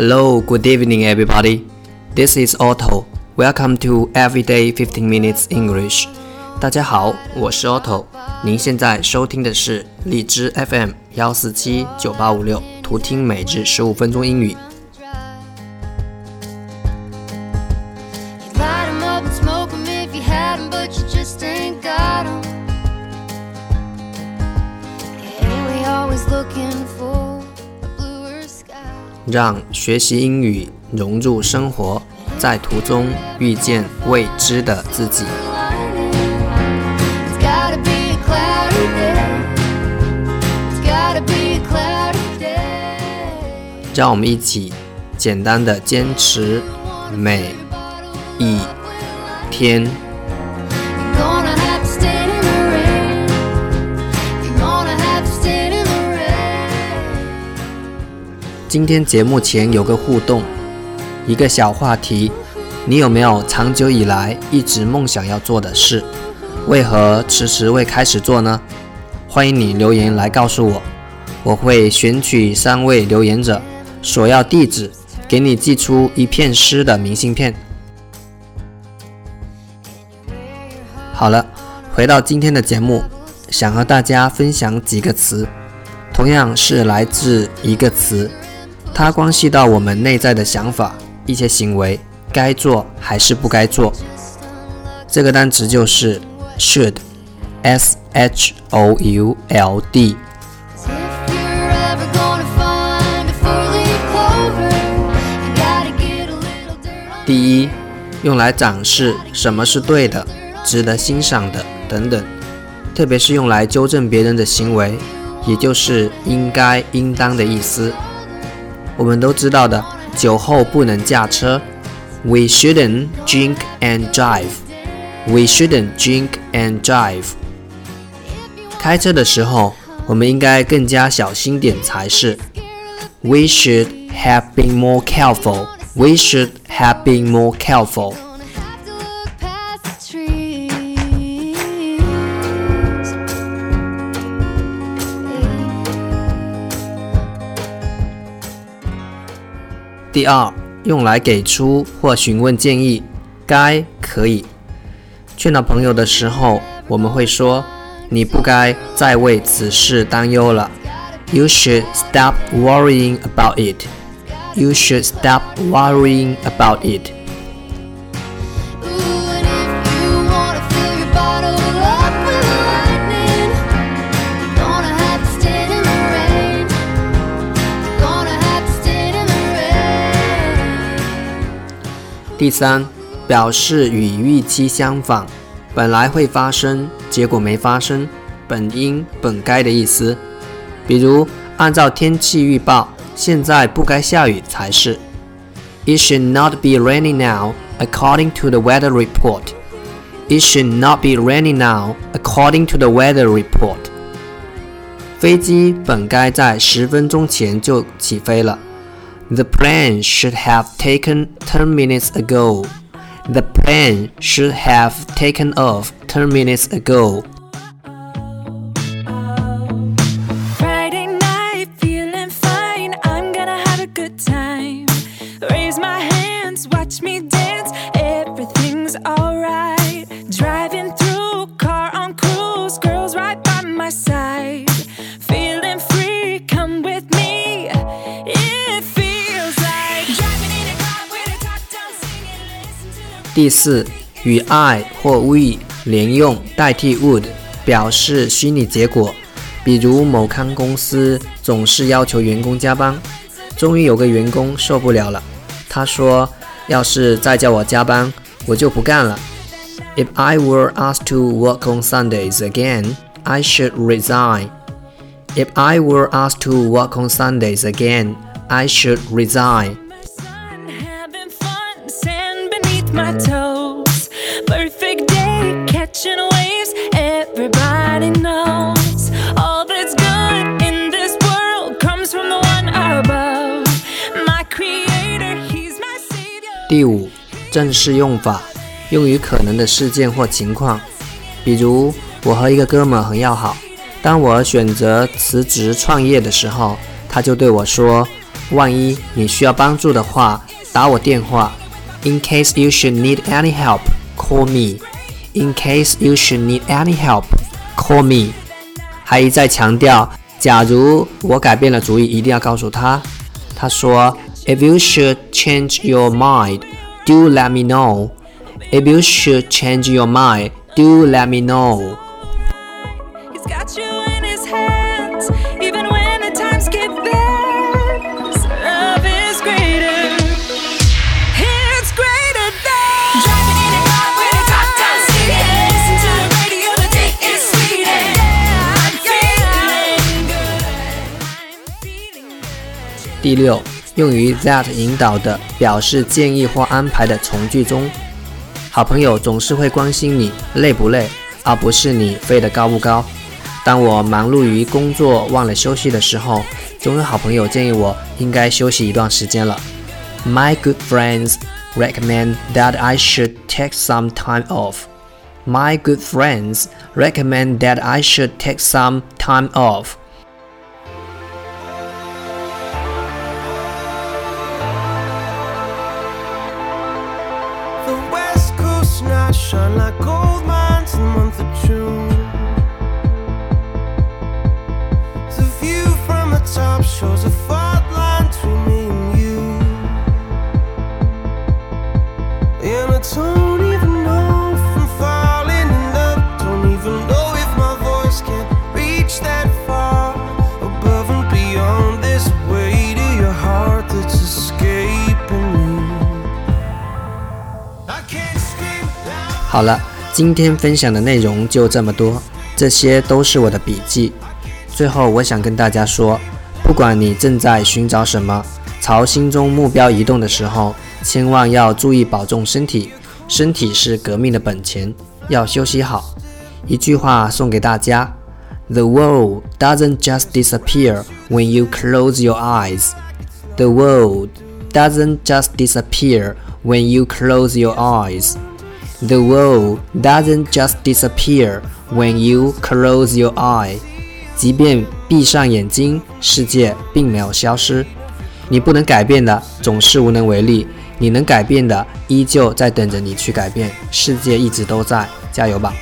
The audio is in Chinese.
Hello, good evening, everybody. This is Otto. Welcome to Everyday 15 Minutes English. 大家好，我是 Otto。您现在收听的是荔枝 FM 幺四七九八五六，图听每日十五分钟英语。 You 让学习英语融入生活，在途中遇见未知的自己。让我们一起简单的坚持每一天。今天节目前有个互动，一个小话题，你有没有长久以来一直梦想要做的事，为何迟迟未开始做呢？欢迎你留言来告诉我，我会选取三位留言者，索要地址，给你寄出一片诗的明信片。好了，回到今天的节目，想和大家分享几个词，同样是来自一个词，它关系到我们内在的想法、一些行为，该做还是不该做。这个单词就是 should，s h o u l d。第一，用来展示什么是对的、值得欣赏的等等，特别是用来纠正别人的行为，也就是应该、应当的意思。我们都知道的，酒后不能驾车，We shouldn't drink and drive. We shouldn't drink and drive. 开车的时候，我们应该更加小心点才是。We should have been more careful. We should have been more careful. 第二，用来给出或询问建议，该可以。劝导朋友的时候，我们会说：“你不该再为此事担忧了。” You should stop worrying about it. You should stop worrying about it. 第三，表示与预期相反，本来会发生，结果没发生，本应本该的意思。比如，按照天气预报，现在不该下雨才是。It should not be raining now, according to the weather report. It should not be raining now, according to the weather report. 飞机本该在十分钟前就起飞了。The plane should have taken 10 minutes ago. The plane should have taken off 10 minutes ago. Friday night, feeling fine. I'm gonna have a good time. Raise my hands, watch me dance. Everything's alright. 第四，与 I 或 we 连用代替 would，表示虚拟结果。比如某康公司总是要求员工加班，终于有个员工受不了了，他说：“要是再叫我加班，我就不干了。” If I were asked to work on Sundays again, I should resign. If I were asked to work on Sundays again, I should resign. My toes. Perfect day, catching waves. Everybody knows all that's good in this world comes from the one above. My creator, he's my savior. 第五，正式用法，用于可能的事件或情况，比如我和一个哥们很要好，当我选择辞职创业的时候，他就对我说：“万一你需要帮助的话，打我电话。In case you should need any help, call me. In case you should need any help, call me. 还一再强调，假如我改变了主意，一定要告诉他。他说，If you should change your mind, do let me know. If you should change your mind, do let me know. 第六，用于 that 引导的表示建议或安排的从句中，好朋友总是会关心你累不累，而不是你飞得高不高。当我忙碌于工作忘了休息的时候，总有好朋友建议我应该休息一段时间了。My good friends recommend that I should take some time off. My good friends recommend that I should take some time off. 好了，今天分享的内容就这么多，这些都是我的笔记。最后，我想跟大家说，不管你正在寻找什么，朝心中目标移动的时候，千万要注意保重身体，身体是革命的本钱，要休息好。一句话送给大家：The world doesn't just disappear when you close your eyes. The world doesn't just disappear when you close your eyes. The world doesn't just disappear when you close your eye. 即便闭上眼睛，世界并没有消失。你不能改变的，总是无能为力；你能改变的，依旧在等着你去改变。世界一直都在，加油吧！